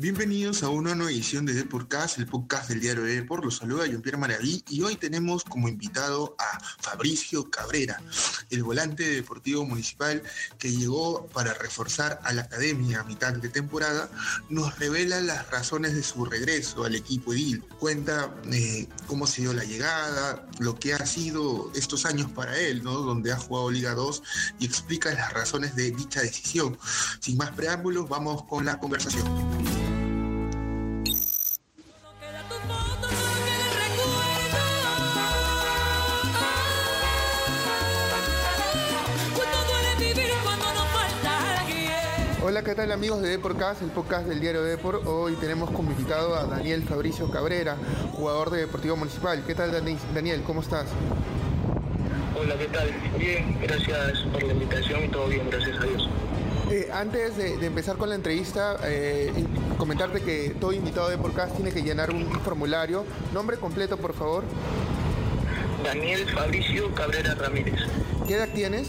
Bienvenidos a una nueva edición de Deportcast, el podcast del diario de Deport. Los saluda Jean-Pierre Maraví y hoy tenemos como invitado a Fabricio Cabrera, el volante deportivo municipal que llegó para reforzar a la academia a mitad de temporada. Nos revela las razones de su regreso al equipo edil. Cuenta eh, cómo se dio la llegada, lo que ha sido estos años para él, ¿no? donde ha jugado Liga 2 y explica las razones de dicha decisión. Sin más preámbulos, vamos con la conversación. Hola, ¿qué tal amigos de Deporcast, el podcast del diario Deport? Hoy tenemos como invitado a Daniel Fabricio Cabrera, jugador de Deportivo Municipal. ¿Qué tal Daniel? ¿Cómo estás? Hola, ¿qué tal? Bien, gracias por la invitación y todo bien, gracias a Dios. Eh, antes de, empezar con la entrevista, eh, comentarte que todo invitado de podcast tiene que llenar un formulario. Nombre completo, por favor. Daniel Fabricio Cabrera Ramírez. ¿Qué edad tienes?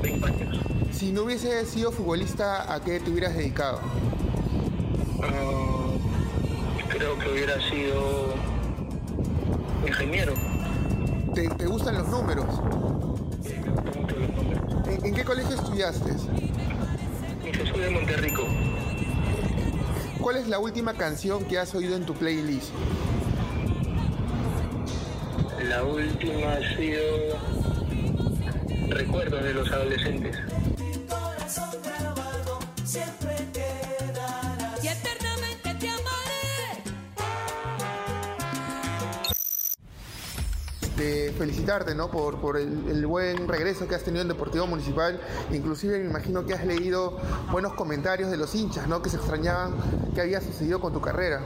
20 años. Si no hubiese sido futbolista, ¿a qué te hubieras dedicado? Ah, creo que hubiera sido ingeniero. ¿Te, gustan los números? Sí, me gustan mucho los números. ¿En, qué colegio estudiaste? En Jesús de Monterrico. ¿Cuál es la última canción que has oído en tu playlist? La última ha sido Recuerdos de los adolescentes. Felicitarte ¿no? por, por el, buen regreso que has tenido en Deportivo Municipal. Inclusive me imagino que has leído buenos comentarios de los hinchas ¿no? que se extrañaban qué había sucedido con tu carrera.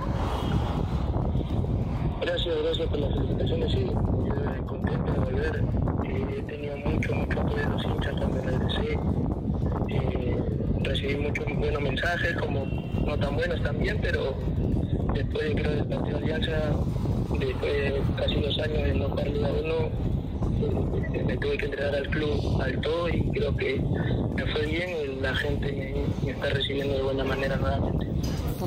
Gracias, gracias por las felicitaciones, sí. Yo contento de volver. Eh, he tenido mucho, mucho apoyo de los hinchas cuando regresé. Eh, recibí muchos buenos mensajes, como no tan buenos también, pero después de creo del partido de Alianza después de casi dos años de no jugar Liga 1, me tuve que entregar al club al todo y creo que me fue bien y la gente me, está recibiendo de buena manera nuevamente.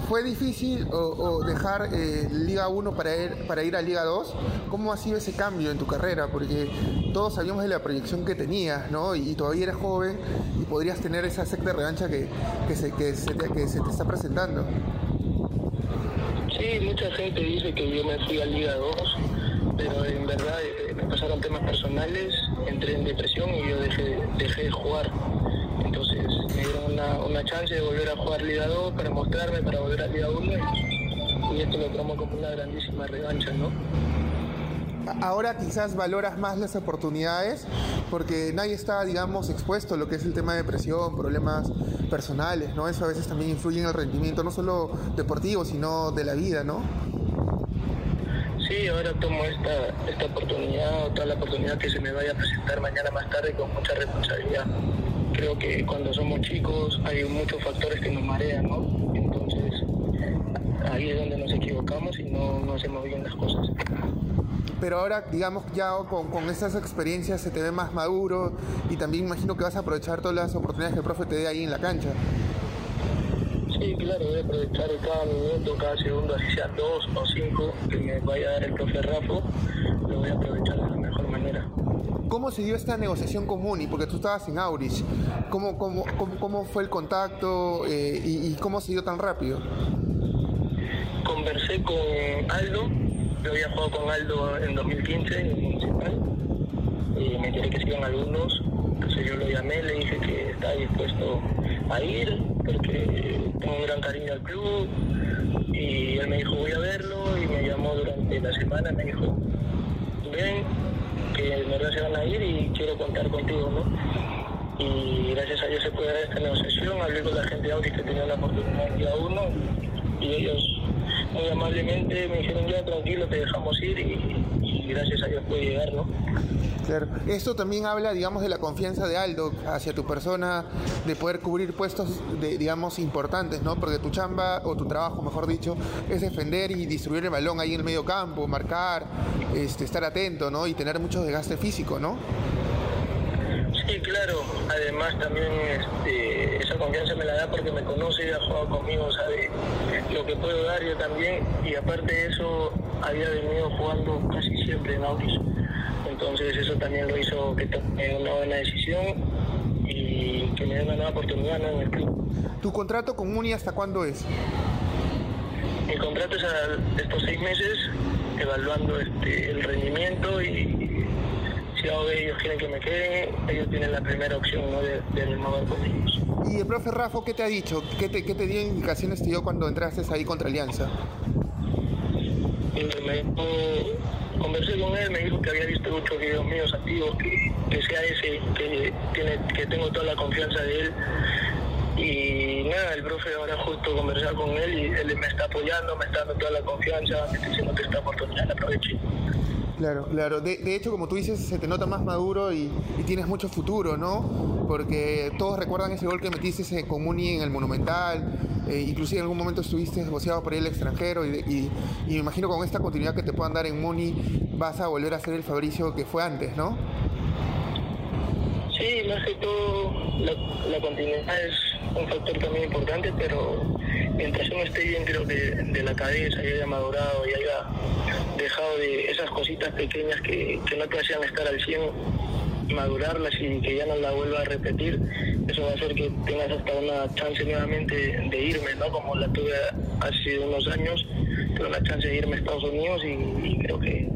¿Fue difícil o, dejar eh, Liga 1 para ir, para ir a Liga 2? ¿Cómo ha sido ese cambio en tu carrera? Porque todos sabíamos de la proyección que tenías, ¿no? Y, todavía eres joven y podrías tener esa secta revancha que, que, se, que se te está presentando. Sí, mucha gente dice que yo me fui a Liga 2, pero en verdad eh, me pasaron temas personales, entré en depresión y yo dejé, de jugar. Entonces me dieron una, chance de volver a jugar Liga 2 para mostrarme, para volver a Liga 1 y, esto lo tomo como una grandísima revancha, ¿no? Ahora quizás valoras más las oportunidades porque nadie está, digamos, expuesto a lo que es el tema de depresión, problemas personales, ¿no? Eso a veces también influye en el rendimiento, no solo deportivo, sino de la vida, ¿no? Sí, ahora tomo esta, esta oportunidad, toda la oportunidad que se me vaya a presentar mañana más tarde con mucha responsabilidad. Creo que cuando somos chicos hay muchos factores que nos marean, ¿no? Entonces, ahí es donde nos equivocamos y no, no hacemos bien las cosas pero ahora, digamos, ya con, con estas experiencias se te ve más maduro y también imagino que vas a aprovechar todas las oportunidades que el profe te dé ahí en la cancha. Sí, claro, voy a aprovechar cada minuto, cada segundo, así sean dos o cinco que me vaya a dar el profe Rafa, lo voy a aprovechar de la mejor manera. ¿Cómo se dio esta negociación con Muni? Porque tú estabas en Auris. ¿Cómo, cómo, cómo, fue el contacto eh, y, y cómo se dio tan rápido? Conversé con Aldo, yo había jugado con Aldo en 2015 en Municipal y me enteré que se iban algunos. Entonces yo lo llamé, le dije que estaba dispuesto a ir porque tengo un gran cariño al club y él me dijo voy a verlo y me llamó durante la semana, me dijo ven, que en verdad se van a ir y quiero contar contigo, ¿no? Y gracias a Dios se puede dar esta negociación, hablé con la gente de Audi que tenía la oportunidad de a uno y ellos muy amablemente me dijeron ya tranquilo, te dejamos ir y, gracias a Dios pude llegar, ¿no? Claro. Esto también habla, digamos, de la confianza de Aldo hacia tu persona, de poder cubrir puestos, de, digamos, importantes, ¿no? Porque tu chamba, o tu trabajo, mejor dicho, es defender y distribuir el balón ahí en el medio campo, marcar, este, estar atento, ¿no? Y tener mucho desgaste físico, ¿no? Sí, claro. Además también este, esa confianza me la da porque me conoce, ha jugado conmigo, sabe lo que puedo dar yo también. Y aparte de eso, había venido jugando casi siempre en Auris. Entonces eso también lo hizo que tome una buena decisión y que me dé una nueva oportunidad en el club. ¿Tu contrato con Muni hasta cuándo es? Mi contrato es a estos seis meses, evaluando este, el rendimiento y si ellos quieren que me quede, ellos tienen la primera opción ¿no? de, de con ellos. ¿Y el profe Rafa qué te ha dicho? ¿Qué te, qué te dio indicaciones te dio cuando entraste ahí contra Alianza? Me conversé con él, me dijo que había visto muchos videos míos activos, que, que sea ese, que, tiene, que tengo toda la confianza de él y nada, el profe ahora justo conversar con él y él me está apoyando, me está dando toda la confianza, me está diciendo que esta oportunidad la aproveche. Claro, claro. De, hecho, como tú dices, se te nota más maduro y, tienes mucho futuro, ¿no? Porque todos recuerdan ese gol que metiste con Muni en el Monumental, eh, inclusive en algún momento estuviste negociado por el extranjero y, me imagino con esta continuidad que te puedan dar en Muni vas a volver a ser el Fabricio que fue antes, ¿no? Sí, más que todo la, la continuidad es un factor también importante, pero mientras uno esté bien, creo que de la cabeza y haya madurado y haya dejado de cositas pequeñas que, que no te hacían estar al 100, madurarlas y que ya no la vuelva a repetir, eso va a hacer que tengas hasta una chance nuevamente de irme, ¿no? Como la tuve hace unos años, tuve una chance de irme a Estados Unidos y, y creo que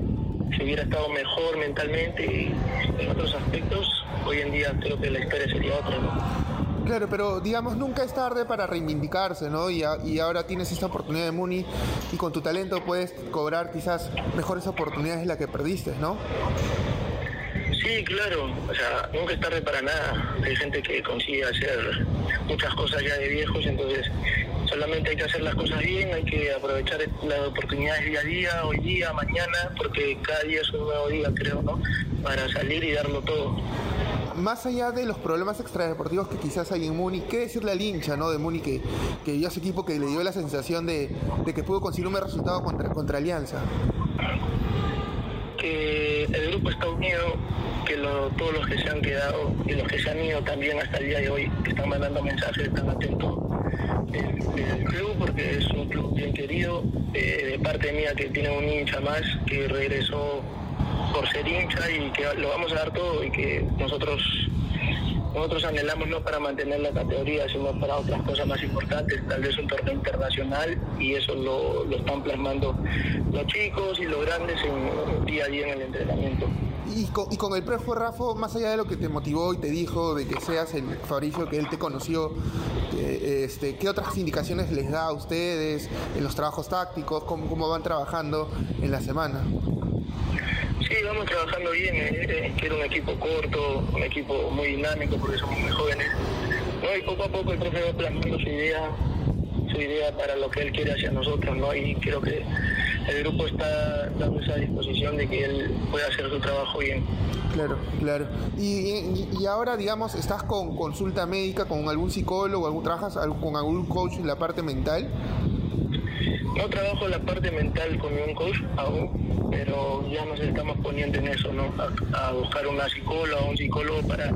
si hubiera estado mejor mentalmente y en otros aspectos, hoy en día creo que la historia sería otra, ¿no? Claro, pero digamos, nunca es tarde para reivindicarse, ¿no? Y, ahora tienes esta oportunidad de Muni y con tu talento puedes cobrar quizás mejores oportunidades de las que perdiste, ¿no? Sí, claro, o sea, nunca es tarde para nada. Hay gente que consigue hacer muchas cosas ya de viejos, entonces solamente hay que hacer las cosas bien, hay que aprovechar las oportunidades día a día, hoy día, mañana, porque cada día es un nuevo día, creo, ¿no? Para salir y darlo todo más allá de los problemas extradeportivos que quizás hay en Muni, ¿qué decirle al hincha ¿no? de Muni que, que vio a ese equipo que le dio la sensación de, que pudo conseguir un buen resultado contra, Alianza? Que el grupo está unido, que todos los que se han quedado y los que se han ido también hasta el día de hoy están mandando mensajes, están atentos del, del club porque es un club bien querido, eh, de parte mía que tiene un hincha más que regresó por ser hincha y que lo vamos a dar todo y que nosotros nosotros anhelamos no para mantener la categoría, sino para otras cosas más importantes, tal vez un torneo internacional y eso lo, lo están plasmando los chicos y los grandes en día a día en el entrenamiento. Y con, el profe Rafa, más allá de lo que te motivó y te dijo de que seas el Fabricio que él te conoció, este, ¿qué otras indicaciones les da a ustedes en los trabajos tácticos? ¿Cómo, cómo van trabajando en la semana? Sí, vamos trabajando bien. Eh, quiero un equipo corto, un equipo muy dinámico porque somos muy jóvenes. ¿no? Y poco a poco el profe va plasmando su idea, su idea para lo que él quiere hacia nosotros, ¿no? Y creo que el grupo está dando esa disposición de que él pueda hacer su trabajo bien. Claro, claro. Y, y, y ahora, digamos, ¿estás con consulta médica, con algún psicólogo, algún, trabajas con algún coach en la parte mental? No trabajo la parte mental con un coach aún, pero ya nos estamos poniendo en eso, ¿no? A, buscar una psicóloga o un psicólogo para,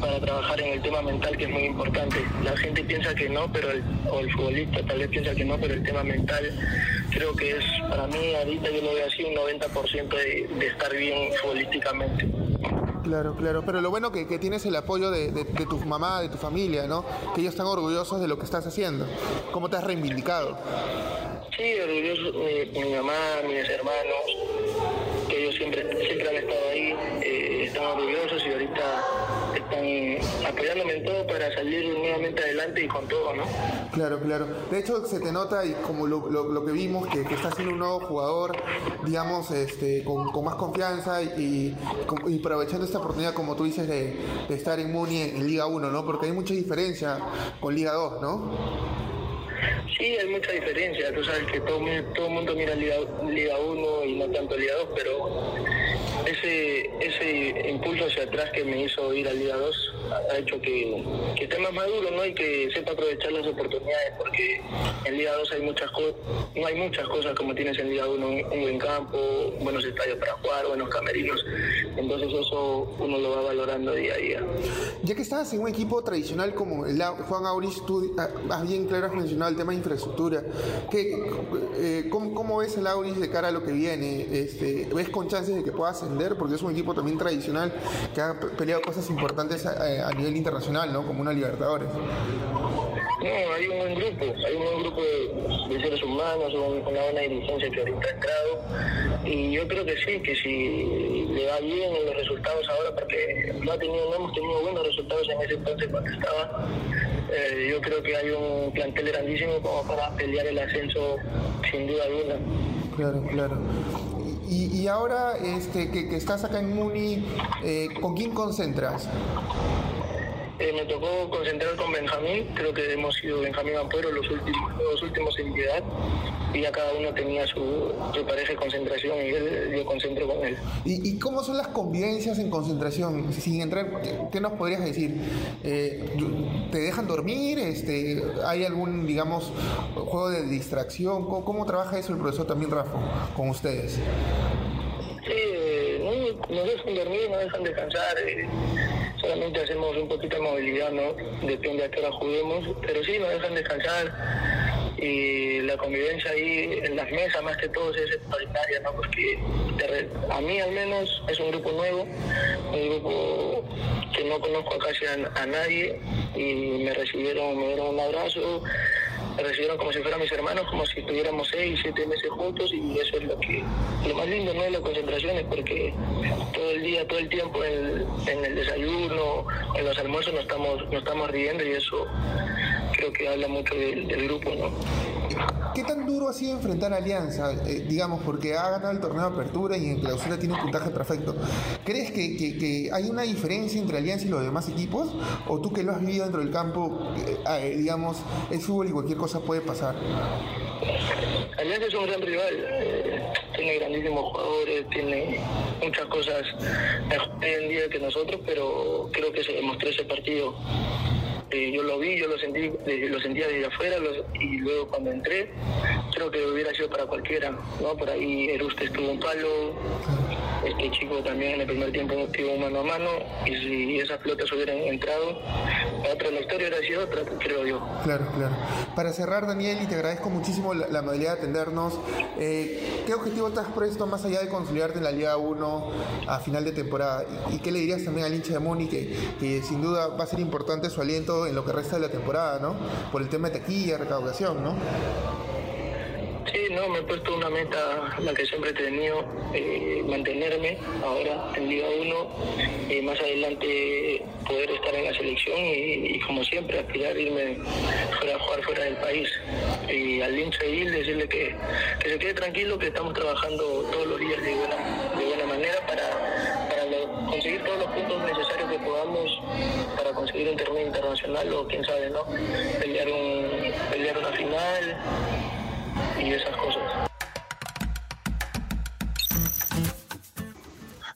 para trabajar en el tema mental, que es muy importante. La gente piensa que no, pero el, o el futbolista tal vez piensa que no, pero el tema mental creo que es, para mí, ahorita yo lo veo así, un 90% de, de estar bien futbolísticamente. Claro, claro, pero lo bueno que, que tienes el apoyo de, de, de, tu mamá, de tu familia, ¿no? Que ellos están orgullosos de lo que estás haciendo. ¿Cómo te has reivindicado? Sí, orgulloso mi, mi mamá, mis hermanos, que ellos siempre, siempre han estado ahí, eh, están orgullosos y ahorita están apoyándome en todo para salir nuevamente adelante y con todo, ¿no? Claro, claro. De hecho, se te nota y como lo, lo, que vimos, que, que estás siendo un nuevo jugador, digamos, este, con, más confianza y, aprovechando esta oportunidad, como tú dices, de, de estar en Muni en, en Liga 1, ¿no? Porque hay mucha diferencia con Liga 2, ¿no? Sí, hay mucha diferencia. Tú sabes que todo, todo el mundo mira Liga, Liga 1 y no tanto Liga 2, pero ese, ese impulso hacia atrás que me hizo ir a Liga 2 ha hecho que, que esté más maduro ¿no? y que sepa aprovechar las oportunidades, porque en Liga 2 hay muchas cosas, no hay muchas cosas como tienes en Liga 1, un, buen campo, buenos estadios para jugar, buenos camerinos, entonces eso uno lo va valorando día a día. Ya que estabas en un equipo tradicional como el Juan Auris, tú has bien claro has mencionado el tema de infraestructura, ¿Qué, eh, ¿cómo, ves el Auris de cara a lo que viene? Este, ¿Ves con chances de que pueda ascender? Porque es un equipo también tradicional que ha peleado cosas importantes a, nivel internacional, ¿no? Como una Libertadores. No, hay un buen grupo, hay un buen grupo de, seres humanos, una buena dirigencia que ahorita ha entrado y yo creo que sí, que si le va bien en los resultados ahora, porque no, ha tenido, no hemos tenido buenos resultados en ese entonces cuando estaba, eh, yo creo que hay un plantel grandísimo como para pelear el ascenso sin duda alguna. Claro, claro. Y, y ahora este, que, que, estás acá en Muni, eh, ¿con quién concentras? Eh, me tocó concentrar con Benjamín, creo que hemos sido Benjamín Ampuero los últimos, los últimos en llegar y ya cada uno tenía su, pareja de concentración y él, yo concentro con él. ¿Y, cómo son las convivencias en concentración? Sin entrar, ¿qué nos podrías decir? Eh, ¿Te dejan dormir? Este, ¿Hay algún, digamos, juego de distracción? ¿Cómo, trabaja eso el profesor también, Rafa, con ustedes? Sí, eh, no, nos dejan dormir, nos dejan descansar solamente hacemos un poquito de movilidad, ¿no? Depende a qué hora juguemos, pero sí nos dejan descansar y la convivencia ahí en las mesas más que todo es extraordinaria, ¿no? Porque a mí al menos es un grupo nuevo, un grupo que no conozco casi a nadie y me recibieron, me dieron un abrazo recibieron como si fueran mis hermanos, como si estuviéramos seis, siete meses juntos y eso es lo que lo más lindo no es la concentración, es porque todo el día, todo el tiempo en, el desayuno, en los almuerzos nos estamos, nos estamos riendo y eso creo que habla mucho del, grupo, ¿no? ¿Qué tan duro ha sido enfrentar a Alianza? Eh, digamos, porque ha ganado el torneo de apertura y en clausura tiene un puntaje perfecto. ¿Crees que, hay una diferencia entre Alianza y los demás equipos? ¿O tú que lo has vivido dentro del campo, eh, eh, digamos, es fútbol y cualquier cosa puede pasar? Alianza es un gran rival, tiene grandísimos jugadores, tiene muchas cosas mejor hoy en día que nosotros, pero creo que se demostró ese partido eh, yo lo vi, yo lo sentí, lo sentía desde afuera y luego cuando entré, creo que hubiera sido para cualquiera, ¿no? Por ahí Eruste estuvo un palo, este chico también en el primer tiempo estuvo mano a mano y si esas pelotas hubieran entrado, otra la historia hubiera sido otra, creo yo. Claro, claro. Para cerrar, Daniel, y te agradezco muchísimo la, la de atendernos, eh, ¿qué objetivo estás esto más allá de consolidarte en la Liga 1 a final de temporada? ¿Y, qué le dirías también al hincha de que, que sin duda va a ser importante su aliento en lo que resta de la temporada, ¿no? Por el tema de taquilla, recaudación, ¿no? No, me he puesto una meta, la que siempre he tenido, eh, mantenerme ahora en Liga 1, y más adelante poder estar en la selección y, como siempre aspirar irme fuera a jugar fuera del país. Y al hincha decirle que, que, se quede tranquilo, que estamos trabajando todos los días de buena, de buena manera para, para conseguir todos los puntos necesarios que podamos para conseguir un torneo internacional o quién sabe, ¿no? Pelear, un, pelear una final y esas cosas.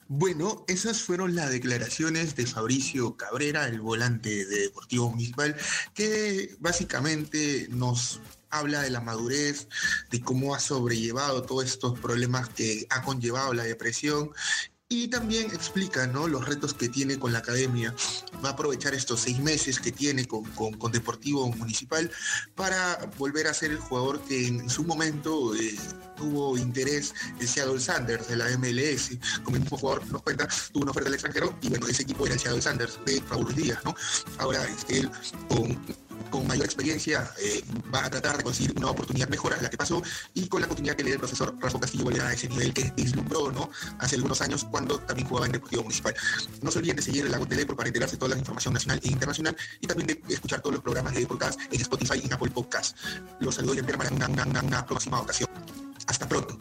Bueno, esas fueron las declaraciones de Fabricio Cabrera, el volante de Deportivo Municipal, que básicamente nos habla de la madurez, de cómo ha sobrellevado todos estos problemas que ha conllevado la depresión y también explica ¿no? los retos que tiene con la academia. Va a aprovechar estos seis meses que tiene con, con, Deportivo Municipal para volver a ser el jugador que en su momento eh, tuvo interés en Seattle Sanders de la MLS. Como el mismo jugador nos cuenta, tuvo una oferta del extranjero y bueno, ese equipo era el Seattle Sanders de Raúl Díaz. ¿no? Ahora él con con mayor experiencia eh, va a tratar de conseguir una oportunidad mejor a la que pasó y con la continuidad que le dio el profesor Rafa Castillo volverá a ese nivel que vislumbró ¿no? hace algunos años cuando también jugaba en Deportivo Municipal. No se olviden de seguir el Lago TV para enterarse de toda la información nacional e internacional y también de escuchar todos los programas de podcast en Spotify y en Apple Podcast. Los saludo y en una, una próxima ocasión. Hasta pronto.